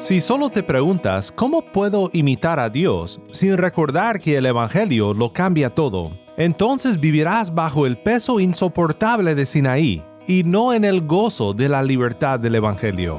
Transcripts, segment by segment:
Si solo te preguntas cómo puedo imitar a Dios sin recordar que el Evangelio lo cambia todo, entonces vivirás bajo el peso insoportable de Sinaí y no en el gozo de la libertad del Evangelio.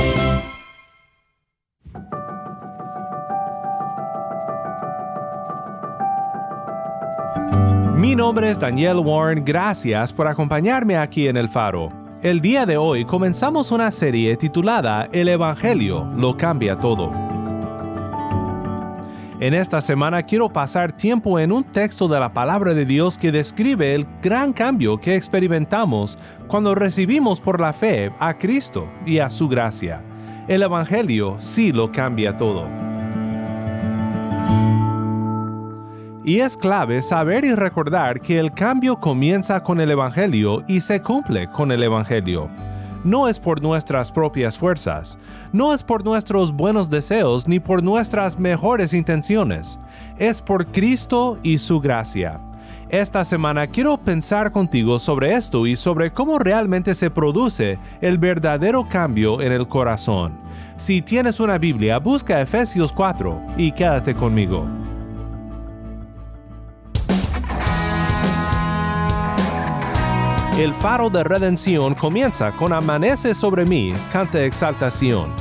Mi nombre es Daniel Warren, gracias por acompañarme aquí en El Faro. El día de hoy comenzamos una serie titulada El Evangelio lo cambia todo. En esta semana quiero pasar tiempo en un texto de la palabra de Dios que describe el gran cambio que experimentamos cuando recibimos por la fe a Cristo y a su gracia. El Evangelio sí lo cambia todo. Y es clave saber y recordar que el cambio comienza con el Evangelio y se cumple con el Evangelio. No es por nuestras propias fuerzas, no es por nuestros buenos deseos ni por nuestras mejores intenciones, es por Cristo y su gracia. Esta semana quiero pensar contigo sobre esto y sobre cómo realmente se produce el verdadero cambio en el corazón. Si tienes una Biblia, busca Efesios 4 y quédate conmigo. El faro de redención comienza con Amanece sobre mí, cante exaltación.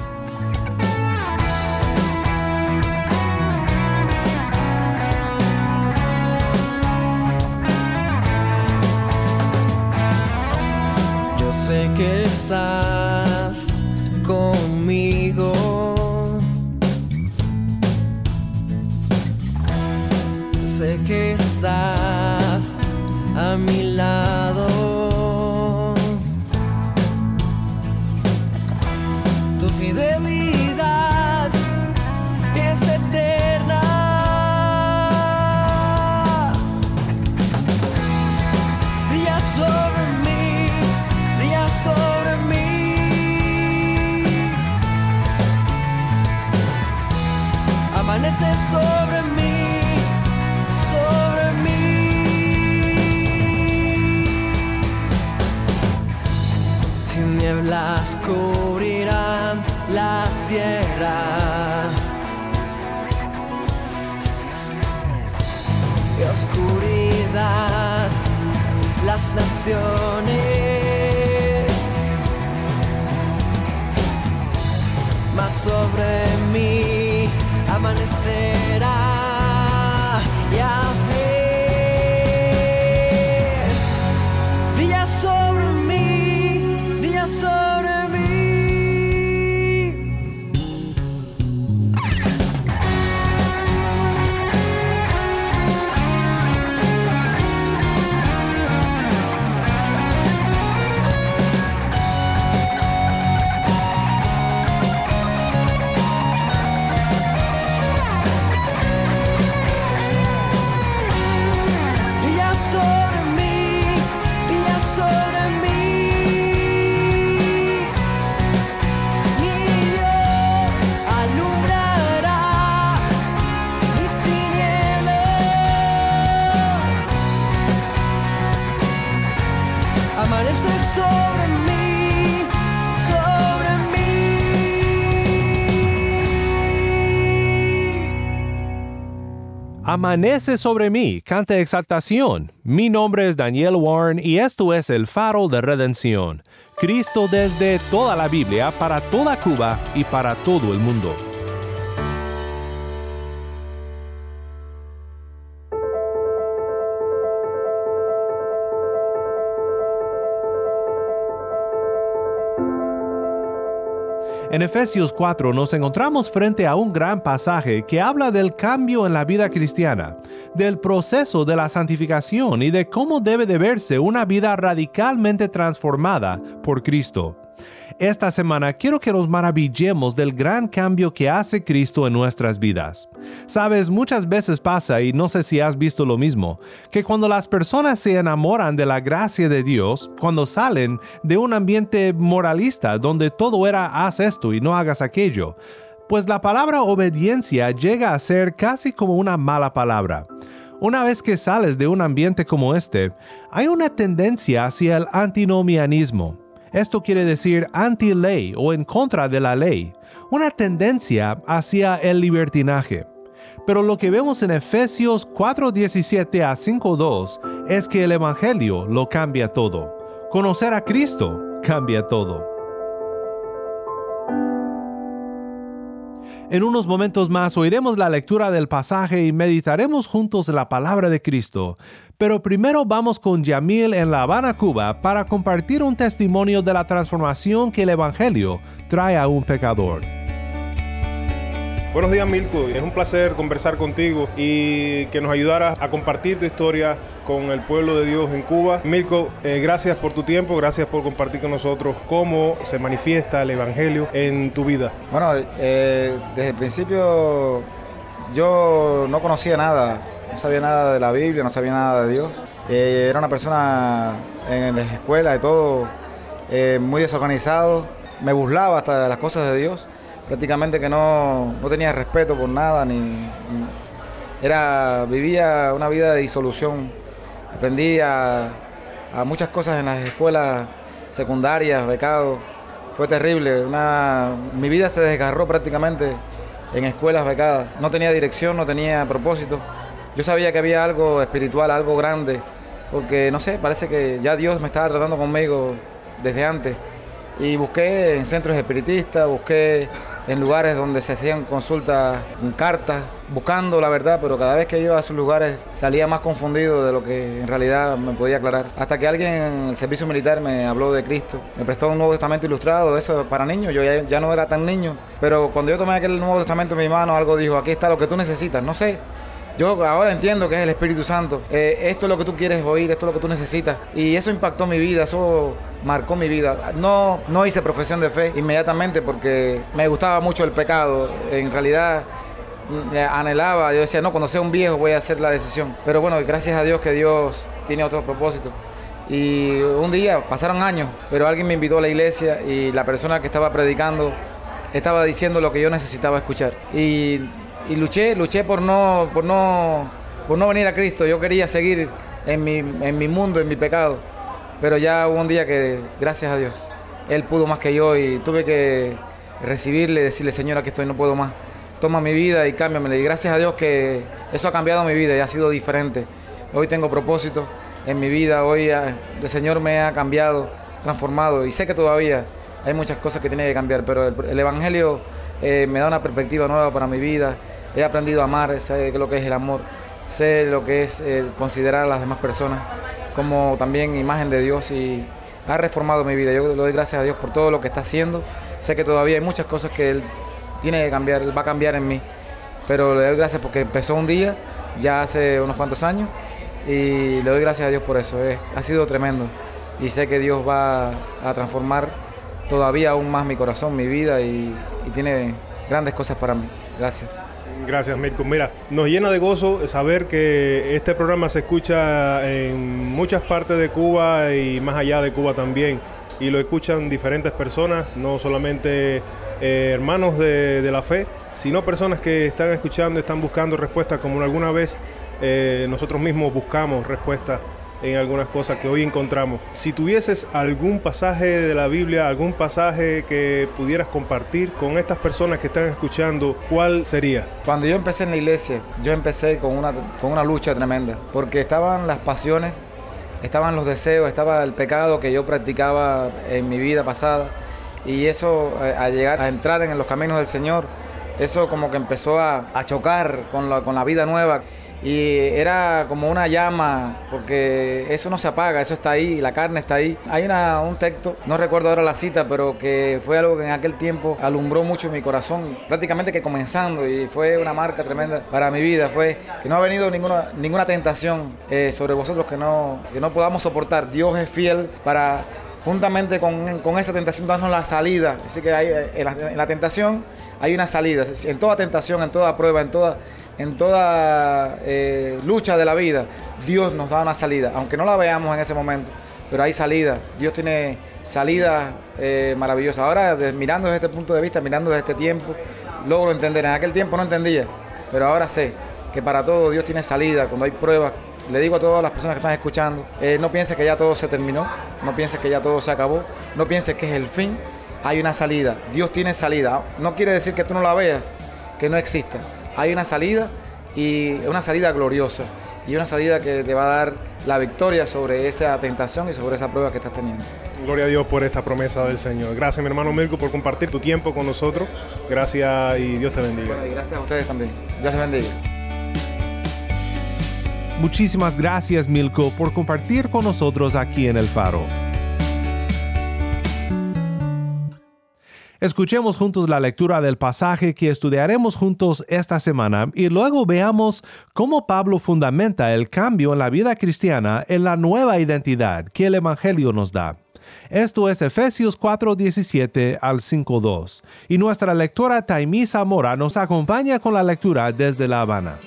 Yo sé que estás conmigo. Sé que estás a mi lado. Fidelidad las Amanece sobre mí, cante exaltación. Mi nombre es Daniel Warren y esto es el faro de redención. Cristo desde toda la Biblia para toda Cuba y para todo el mundo. En Efesios 4 nos encontramos frente a un gran pasaje que habla del cambio en la vida cristiana, del proceso de la santificación y de cómo debe de verse una vida radicalmente transformada por Cristo. Esta semana quiero que nos maravillemos del gran cambio que hace Cristo en nuestras vidas. Sabes, muchas veces pasa, y no sé si has visto lo mismo, que cuando las personas se enamoran de la gracia de Dios, cuando salen de un ambiente moralista donde todo era haz esto y no hagas aquello, pues la palabra obediencia llega a ser casi como una mala palabra. Una vez que sales de un ambiente como este, hay una tendencia hacia el antinomianismo esto quiere decir anti-ley o en contra de la ley, una tendencia hacia el libertinaje. Pero lo que vemos en Efesios 4:17 a 5:2 es que el Evangelio lo cambia todo. Conocer a Cristo cambia todo. En unos momentos más oiremos la lectura del pasaje y meditaremos juntos la palabra de Cristo. Pero primero vamos con Yamil en La Habana, Cuba, para compartir un testimonio de la transformación que el Evangelio trae a un pecador. Buenos días Milko, es un placer conversar contigo y que nos ayudaras a compartir tu historia con el pueblo de Dios en Cuba. Milko, eh, gracias por tu tiempo, gracias por compartir con nosotros cómo se manifiesta el Evangelio en tu vida. Bueno, eh, desde el principio yo no conocía nada, no sabía nada de la Biblia, no sabía nada de Dios. Eh, era una persona en la escuela y todo muy desorganizado, me burlaba hasta de las cosas de Dios prácticamente que no, tenía respeto por nada, ni, era, vivía una vida de disolución. Aprendí a, muchas cosas en las escuelas secundarias, becado. Fue terrible. Una, mi vida se desgarró prácticamente en escuelas becadas. No tenía dirección, no tenía propósito. Yo sabía que había algo espiritual, algo grande, porque no sé, parece que ya Dios me estaba tratando conmigo desde antes. Y busqué en centros espiritistas, busqué en lugares donde se hacían consultas en cartas, buscando la verdad, pero cada vez que iba a esos lugares salía más confundido de lo que en realidad me podía aclarar. Hasta que alguien en el servicio militar me habló de Cristo, me prestó un Nuevo Testamento ilustrado, eso para niños, yo ya, no era tan niño, pero cuando yo tomé aquel Nuevo Testamento en mi mano, algo dijo, aquí está lo que tú necesitas, no sé, yo ahora entiendo que es el Espíritu Santo. Eh, esto es lo que tú quieres oír, esto es lo que tú necesitas. Y eso impactó mi vida, eso marcó mi vida. No, no hice profesión de fe inmediatamente porque me gustaba mucho el pecado. En realidad mm, anhelaba, yo decía, no, cuando sea un viejo voy a hacer la decisión. Pero bueno, gracias a Dios que Dios tiene otro propósito. Y un día, pasaron años, pero alguien me invitó a la iglesia y la persona que estaba predicando estaba diciendo lo que yo necesitaba escuchar. Y y luché, luché por no, por no, por no venir a Cristo. Yo quería seguir en mi, en mi mundo, en mi pecado. Pero ya hubo un día que, gracias a Dios, Él pudo más que yo y tuve que recibirle, decirle, Señor, aquí estoy, no puedo más. Toma mi vida y cámbiamela. Y gracias a Dios que eso ha cambiado mi vida y ha sido diferente. Hoy tengo propósito en mi vida, hoy ah, el Señor me ha cambiado, transformado y sé que todavía hay muchas cosas que tiene que cambiar, pero el, Evangelio eh, me da una perspectiva nueva para mi vida he aprendido a amar, sé lo que es el amor, sé lo que es eh, considerar a las demás personas como también imagen de Dios y ha reformado mi vida. Yo le doy gracias a Dios por todo lo que está haciendo. Sé que todavía hay muchas cosas que Él tiene que cambiar, Él va a cambiar en mí. Pero le doy gracias porque empezó un día, ya hace unos cuantos años, y le doy gracias a Dios por eso. ha sido tremendo. Y sé que Dios va a transformar todavía aún más mi corazón, mi vida, y tiene grandes cosas para mí. Gracias. Gracias, Mirko. Mira, nos llena de gozo saber que este programa se escucha en muchas partes de Cuba y más allá de Cuba también. Y lo escuchan diferentes personas, no solamente eh, hermanos de, la fe, sino personas que están escuchando, están buscando respuestas como alguna vez eh, nosotros mismos buscamos respuestas en algunas cosas que hoy encontramos. Si tuvieses algún pasaje de la Biblia, algún pasaje que pudieras compartir con estas personas que están escuchando, ¿cuál sería? Cuando yo empecé en la iglesia, yo empecé con una, con una lucha tremenda, porque estaban las pasiones, estaban los deseos, estaba el pecado que yo practicaba en mi vida pasada, y eso eh, a llegar a entrar en los caminos del Señor, eso como que empezó a, chocar con la, con la vida nueva y era como una llama, porque eso no se apaga, eso está ahí, la carne está ahí. Hay una, un texto, no recuerdo ahora la cita, pero que fue algo que en aquel tiempo alumbró mucho mi corazón, prácticamente que comenzando, y fue una marca tremenda para mi vida, fue que no ha venido ninguna, ninguna tentación eh, sobre vosotros que no, que no podamos soportar. Dios es fiel para juntamente con, con, esa tentación darnos la salida. Así que hay, la, en, la, tentación hay una salida. En toda tentación, en toda prueba, en toda, en toda eh, lucha de la vida, Dios nos da una salida. Aunque no la veamos en ese momento, pero hay salida. Dios tiene salida eh, maravillosa. Ahora, mirando desde este punto de vista, mirando desde este tiempo, logro entender. En aquel tiempo no entendía, pero ahora sé que para todo Dios tiene salida. Cuando hay pruebas, le digo a todas las personas que están escuchando, eh, no pienses que ya todo se terminó, no pienses que ya todo se acabó, no pienses que es el fin, hay una salida, Dios tiene salida. No quiere decir que tú no la veas, que no exista. Hay una salida y una salida gloriosa y una salida que te va a dar la victoria sobre esa tentación y sobre esa prueba que estás teniendo. Gloria a Dios por esta promesa del Señor. Gracias, mi hermano Mirko, por compartir tu tiempo con nosotros. Gracias y Dios te bendiga. Bueno, y gracias a ustedes también. Dios les bendiga. Muchísimas gracias Milko por compartir con nosotros aquí en El Faro. Escuchemos juntos la lectura del pasaje que estudiaremos juntos esta semana y luego veamos cómo Pablo fundamenta el cambio en la vida cristiana en la nueva identidad que el Evangelio nos da. Esto es Efesios 4:17 al 5:2 y nuestra lectora Taimisa Mora nos acompaña con la lectura desde La Habana.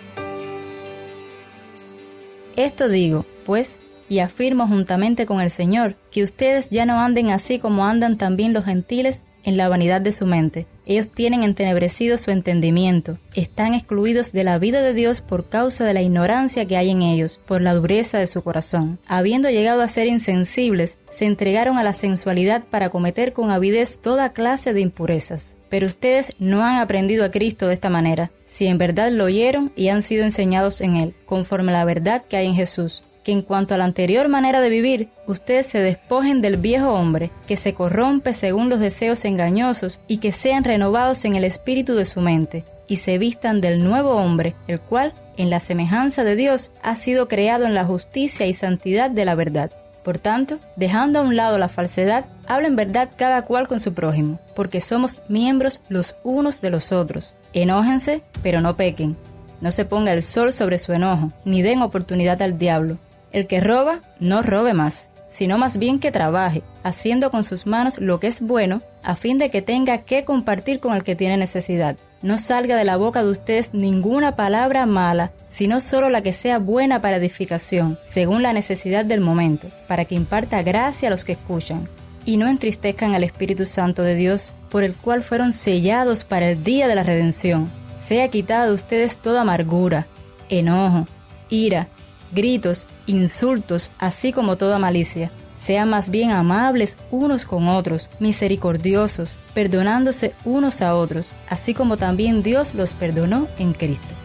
Esto digo, pues, y afirmo juntamente con el Señor, que ustedes ya no anden así como andan también los gentiles en la vanidad de su mente. Ellos tienen entenebrecido su entendimiento, están excluidos de la vida de Dios por causa de la ignorancia que hay en ellos, por la dureza de su corazón. Habiendo llegado a ser insensibles, se entregaron a la sensualidad para cometer con avidez toda clase de impurezas. Pero ustedes no han aprendido a Cristo de esta manera, si en verdad lo oyeron y han sido enseñados en Él, conforme a la verdad que hay en Jesús que en cuanto a la anterior manera de vivir, ustedes se despojen del viejo hombre, que se corrompe según los deseos engañosos, y que sean renovados en el espíritu de su mente, y se vistan del nuevo hombre, el cual, en la semejanza de Dios, ha sido creado en la justicia y santidad de la verdad. Por tanto, dejando a un lado la falsedad, hablen verdad cada cual con su prójimo, porque somos miembros los unos de los otros. Enójense, pero no pequen. No se ponga el sol sobre su enojo, ni den oportunidad al diablo. El que roba, no robe más, sino más bien que trabaje, haciendo con sus manos lo que es bueno, a fin de que tenga que compartir con el que tiene necesidad. No salga de la boca de ustedes ninguna palabra mala, sino solo la que sea buena para edificación, según la necesidad del momento, para que imparta gracia a los que escuchan. Y no entristezcan al Espíritu Santo de Dios, por el cual fueron sellados para el día de la redención. Sea quitada de ustedes toda amargura, enojo, ira, gritos, insultos, así como toda malicia. Sean más bien amables unos con otros, misericordiosos, perdonándose unos a otros, así como también Dios los perdonó en Cristo.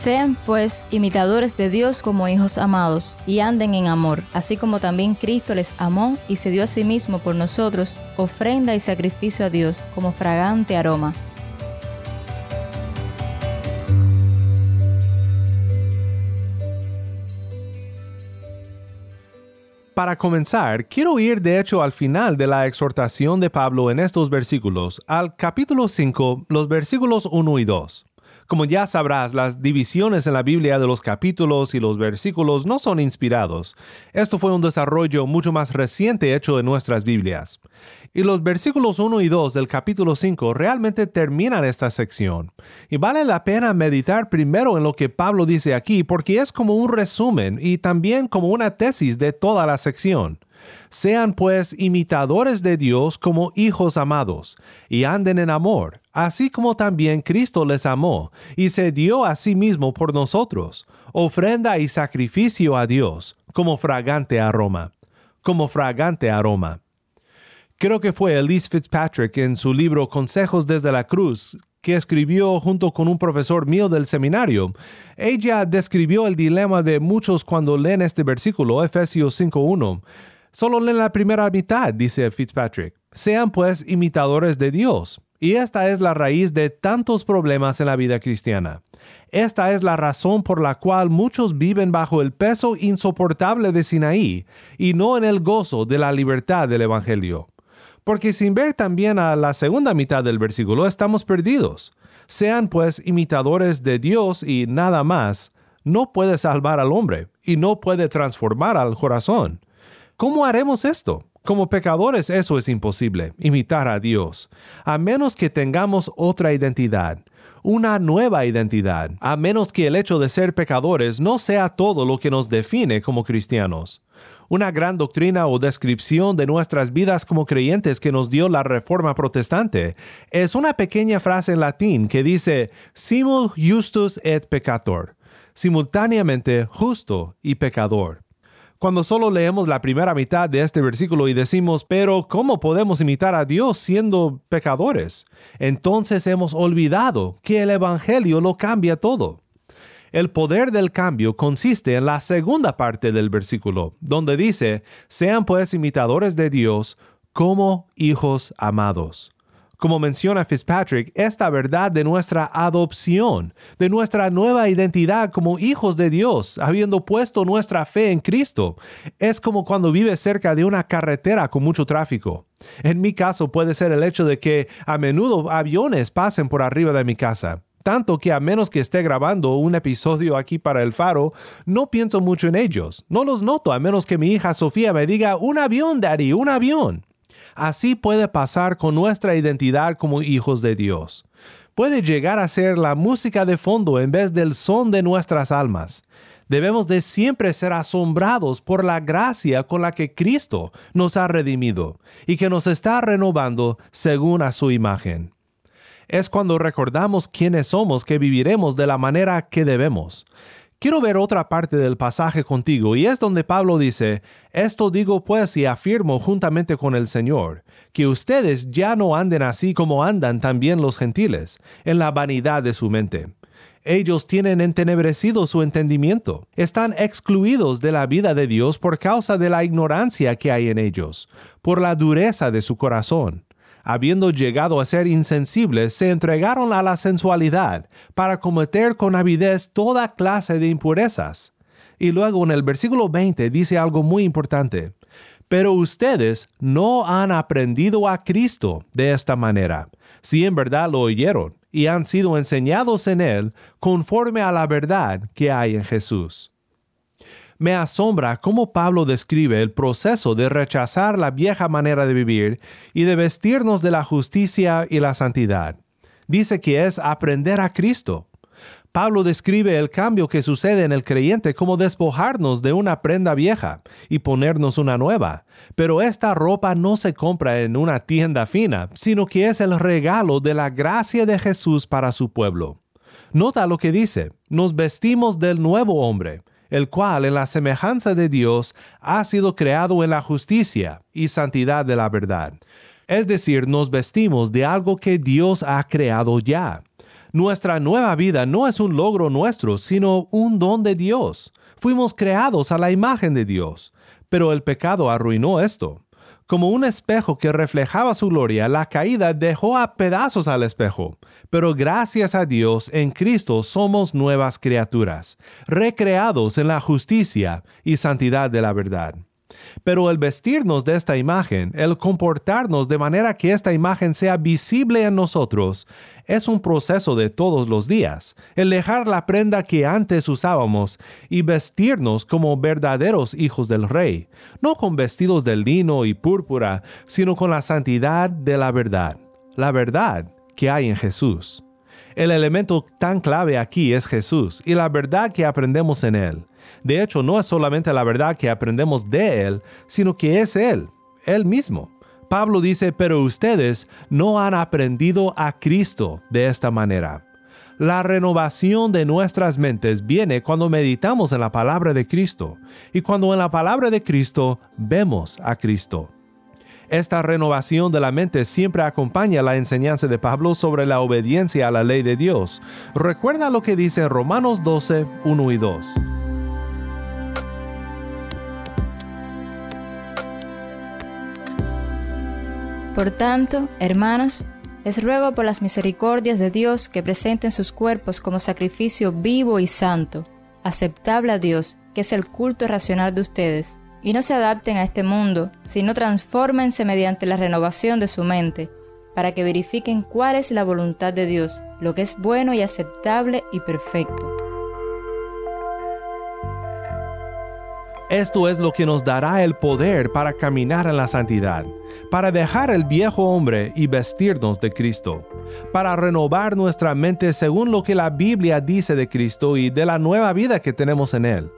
Sean pues imitadores de Dios como hijos amados, y anden en amor, así como también Cristo les amó y se dio a sí mismo por nosotros, ofrenda y sacrificio a Dios como fragante aroma. Para comenzar, quiero ir de hecho al final de la exhortación de Pablo en estos versículos, al capítulo 5, los versículos 1 y 2. Como ya sabrás, las divisiones en la Biblia de los capítulos y los versículos no son inspirados. Esto fue un desarrollo mucho más reciente hecho en nuestras Biblias. Y los versículos 1 y 2 del capítulo 5 realmente terminan esta sección. Y vale la pena meditar primero en lo que Pablo dice aquí porque es como un resumen y también como una tesis de toda la sección. Sean pues imitadores de Dios como hijos amados, y anden en amor, así como también Cristo les amó, y se dio a sí mismo por nosotros, ofrenda y sacrificio a Dios, como fragante aroma, como fragante aroma. Creo que fue Elise Fitzpatrick en su libro Consejos desde la Cruz que escribió junto con un profesor mío del seminario. Ella describió el dilema de muchos cuando leen este versículo, Efesios 5.1. Solo leen la primera mitad, dice Fitzpatrick. Sean pues imitadores de Dios. Y esta es la raíz de tantos problemas en la vida cristiana. Esta es la razón por la cual muchos viven bajo el peso insoportable de Sinaí y no en el gozo de la libertad del Evangelio. Porque sin ver también a la segunda mitad del versículo estamos perdidos. Sean pues imitadores de Dios y nada más, no puede salvar al hombre y no puede transformar al corazón. ¿Cómo haremos esto? Como pecadores eso es imposible, imitar a Dios, a menos que tengamos otra identidad, una nueva identidad, a menos que el hecho de ser pecadores no sea todo lo que nos define como cristianos. Una gran doctrina o descripción de nuestras vidas como creyentes que nos dio la Reforma Protestante es una pequeña frase en latín que dice simul justus et peccator, simultáneamente justo y pecador. Cuando solo leemos la primera mitad de este versículo y decimos, pero ¿cómo podemos imitar a Dios siendo pecadores? Entonces hemos olvidado que el Evangelio lo cambia todo. El poder del cambio consiste en la segunda parte del versículo, donde dice, sean pues imitadores de Dios como hijos amados. Como menciona Fitzpatrick, esta verdad de nuestra adopción, de nuestra nueva identidad como hijos de Dios, habiendo puesto nuestra fe en Cristo, es como cuando vives cerca de una carretera con mucho tráfico. En mi caso puede ser el hecho de que a menudo aviones pasen por arriba de mi casa. Tanto que a menos que esté grabando un episodio aquí para el faro, no pienso mucho en ellos. No los noto a menos que mi hija Sofía me diga, un avión, Daddy, un avión. Así puede pasar con nuestra identidad como hijos de Dios. Puede llegar a ser la música de fondo en vez del son de nuestras almas. Debemos de siempre ser asombrados por la gracia con la que Cristo nos ha redimido y que nos está renovando según a su imagen. Es cuando recordamos quiénes somos que viviremos de la manera que debemos. Quiero ver otra parte del pasaje contigo y es donde Pablo dice, Esto digo pues y afirmo juntamente con el Señor, que ustedes ya no anden así como andan también los gentiles, en la vanidad de su mente. Ellos tienen entenebrecido su entendimiento, están excluidos de la vida de Dios por causa de la ignorancia que hay en ellos, por la dureza de su corazón habiendo llegado a ser insensibles, se entregaron a la sensualidad para cometer con avidez toda clase de impurezas. Y luego en el versículo 20 dice algo muy importante. Pero ustedes no han aprendido a Cristo de esta manera, si en verdad lo oyeron y han sido enseñados en Él conforme a la verdad que hay en Jesús. Me asombra cómo Pablo describe el proceso de rechazar la vieja manera de vivir y de vestirnos de la justicia y la santidad. Dice que es aprender a Cristo. Pablo describe el cambio que sucede en el creyente como despojarnos de una prenda vieja y ponernos una nueva. Pero esta ropa no se compra en una tienda fina, sino que es el regalo de la gracia de Jesús para su pueblo. Nota lo que dice, nos vestimos del nuevo hombre, el cual en la semejanza de Dios ha sido creado en la justicia y santidad de la verdad. Es decir, nos vestimos de algo que Dios ha creado ya. Nuestra nueva vida no es un logro nuestro, sino un don de Dios. Fuimos creados a la imagen de Dios, pero el pecado arruinó esto. Como un espejo que reflejaba su gloria, la caída dejó a pedazos al espejo. Pero gracias a Dios, en Cristo somos nuevas criaturas, recreados en la justicia y santidad de la verdad. Pero el vestirnos de esta imagen, el comportarnos de manera que esta imagen sea visible en nosotros, es un proceso de todos los días. El dejar la prenda que antes usábamos y vestirnos como verdaderos hijos del Rey, no con vestidos de lino y púrpura, sino con la santidad de la verdad, la verdad que hay en Jesús. El elemento tan clave aquí es Jesús y la verdad que aprendemos en Él. De hecho, no es solamente la verdad que aprendemos de Él, sino que es Él, Él mismo. Pablo dice, pero ustedes no han aprendido a Cristo de esta manera. La renovación de nuestras mentes viene cuando meditamos en la palabra de Cristo y cuando en la palabra de Cristo vemos a Cristo. Esta renovación de la mente siempre acompaña la enseñanza de Pablo sobre la obediencia a la ley de Dios. Recuerda lo que dice Romanos 12, 1 y 2. Por tanto, hermanos, Les ruego por las misericordias de Dios que presenten sus cuerpos como sacrificio vivo y santo, aceptable a Dios, que es el culto racional de ustedes, y no se adapten a este mundo, sino transfórmense mediante la renovación de su mente, para que verifiquen cuál es la voluntad de Dios, lo que es bueno y aceptable y perfecto. Esto es lo que nos dará el poder para caminar en la santidad, para dejar el viejo hombre y vestirnos de Cristo, para renovar nuestra mente según lo que la Biblia dice de Cristo y de la nueva vida que tenemos en Él.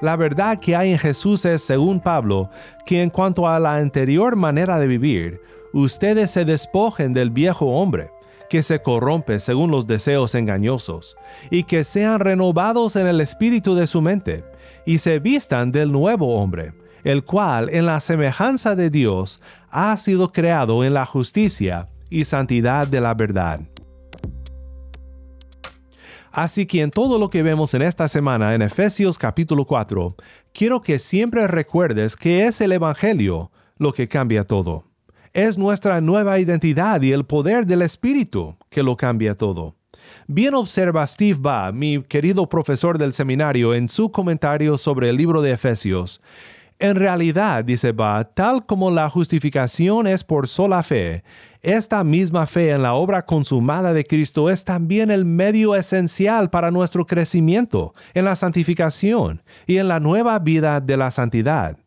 La verdad que hay en Jesús es, según Pablo, que en cuanto a la anterior manera de vivir, ustedes se despojen del viejo hombre, que se corrompe según los deseos engañosos, y que sean renovados en el espíritu de su mente, y se vistan del nuevo hombre, el cual en la semejanza de Dios ha sido creado en la justicia y santidad de la verdad. Así que en todo lo que vemos en esta semana en Efesios capítulo 4, quiero que siempre recuerdes que es el Evangelio lo que cambia todo. Es nuestra nueva identidad y el poder del Espíritu que lo cambia todo. Bien observa Steve Ba, mi querido profesor del seminario, en su comentario sobre el libro de Efesios. En realidad, dice Ba, tal como la justificación es por sola fe, esta misma fe en la obra consumada de Cristo es también el medio esencial para nuestro crecimiento en la santificación y en la nueva vida de la santidad.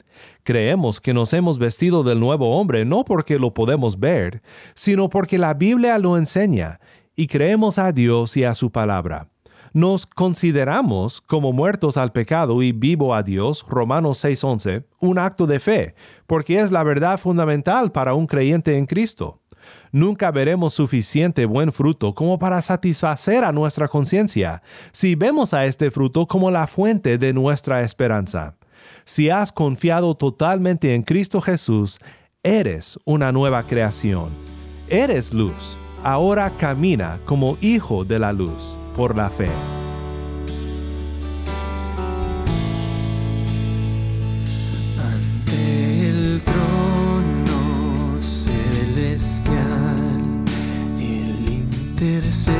Creemos que nos hemos vestido del nuevo hombre no porque lo podemos ver, sino porque la Biblia lo enseña y creemos a Dios y a su palabra. Nos consideramos como muertos al pecado y vivo a Dios, Romanos 6:11, un acto de fe, porque es la verdad fundamental para un creyente en Cristo. Nunca veremos suficiente buen fruto como para satisfacer a nuestra conciencia si vemos a este fruto como la fuente de nuestra esperanza. Si has confiado totalmente en Cristo Jesús, eres una nueva creación. Eres luz ahora camina como hijo de la luz por la fe. Ante el trono celestial, Él intercede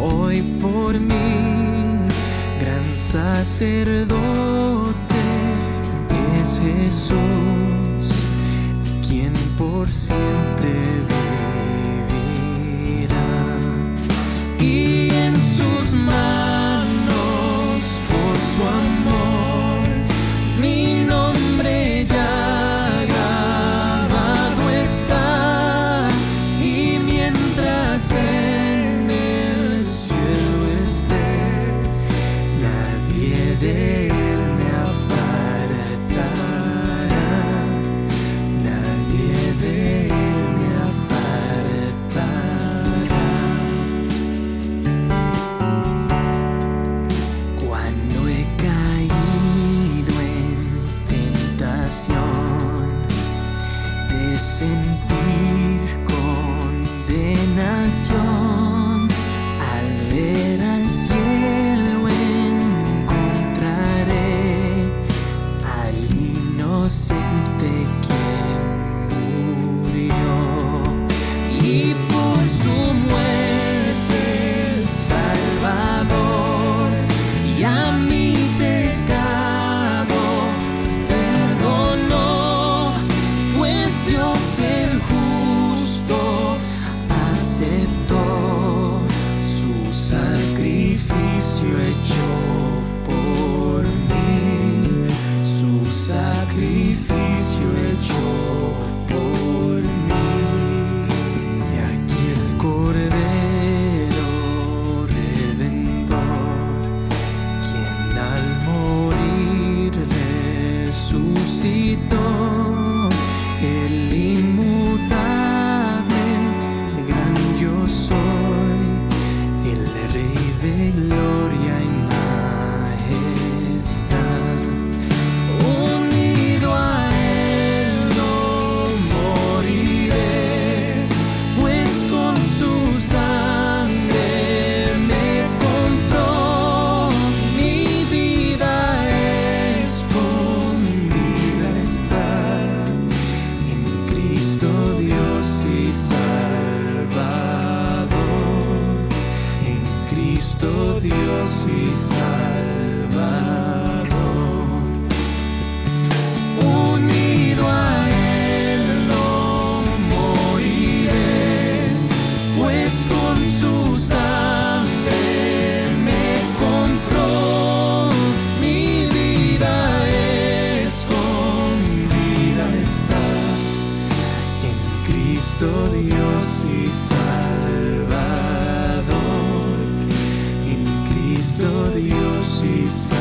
hoy por mí, gran sacerdote es Jesús, quien por siempre vive. Sus Cristo Dios y Salvador.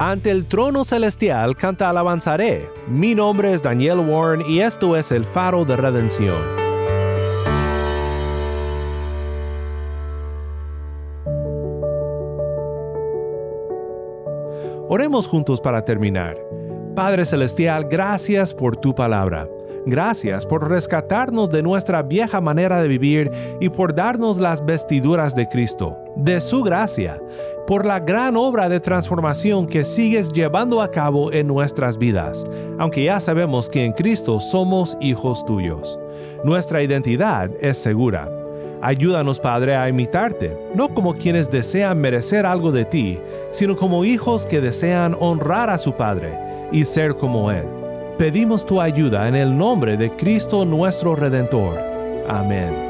Ante el trono celestial canta alabanzaré. Mi nombre es Daniel Warren y esto es el faro de redención. Oremos juntos para terminar. Padre Celestial, gracias por tu palabra. Gracias por rescatarnos de nuestra vieja manera de vivir y por darnos las vestiduras de Cristo, de su gracia, por la gran obra de transformación que sigues llevando a cabo en nuestras vidas, aunque ya sabemos que en Cristo somos hijos tuyos. Nuestra identidad es segura. Ayúdanos, Padre, a imitarte, no como quienes desean merecer algo de ti, sino como hijos que desean honrar a su Padre y ser como Él. Pedimos tu ayuda en el nombre de Cristo nuestro Redentor. Amén.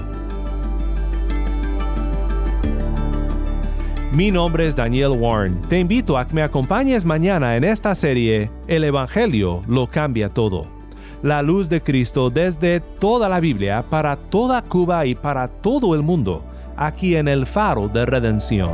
Mi nombre es Daniel Warren. Te invito a que me acompañes mañana en esta serie El Evangelio lo cambia todo. La luz de Cristo desde toda la Biblia para toda Cuba y para todo el mundo, aquí en el faro de redención.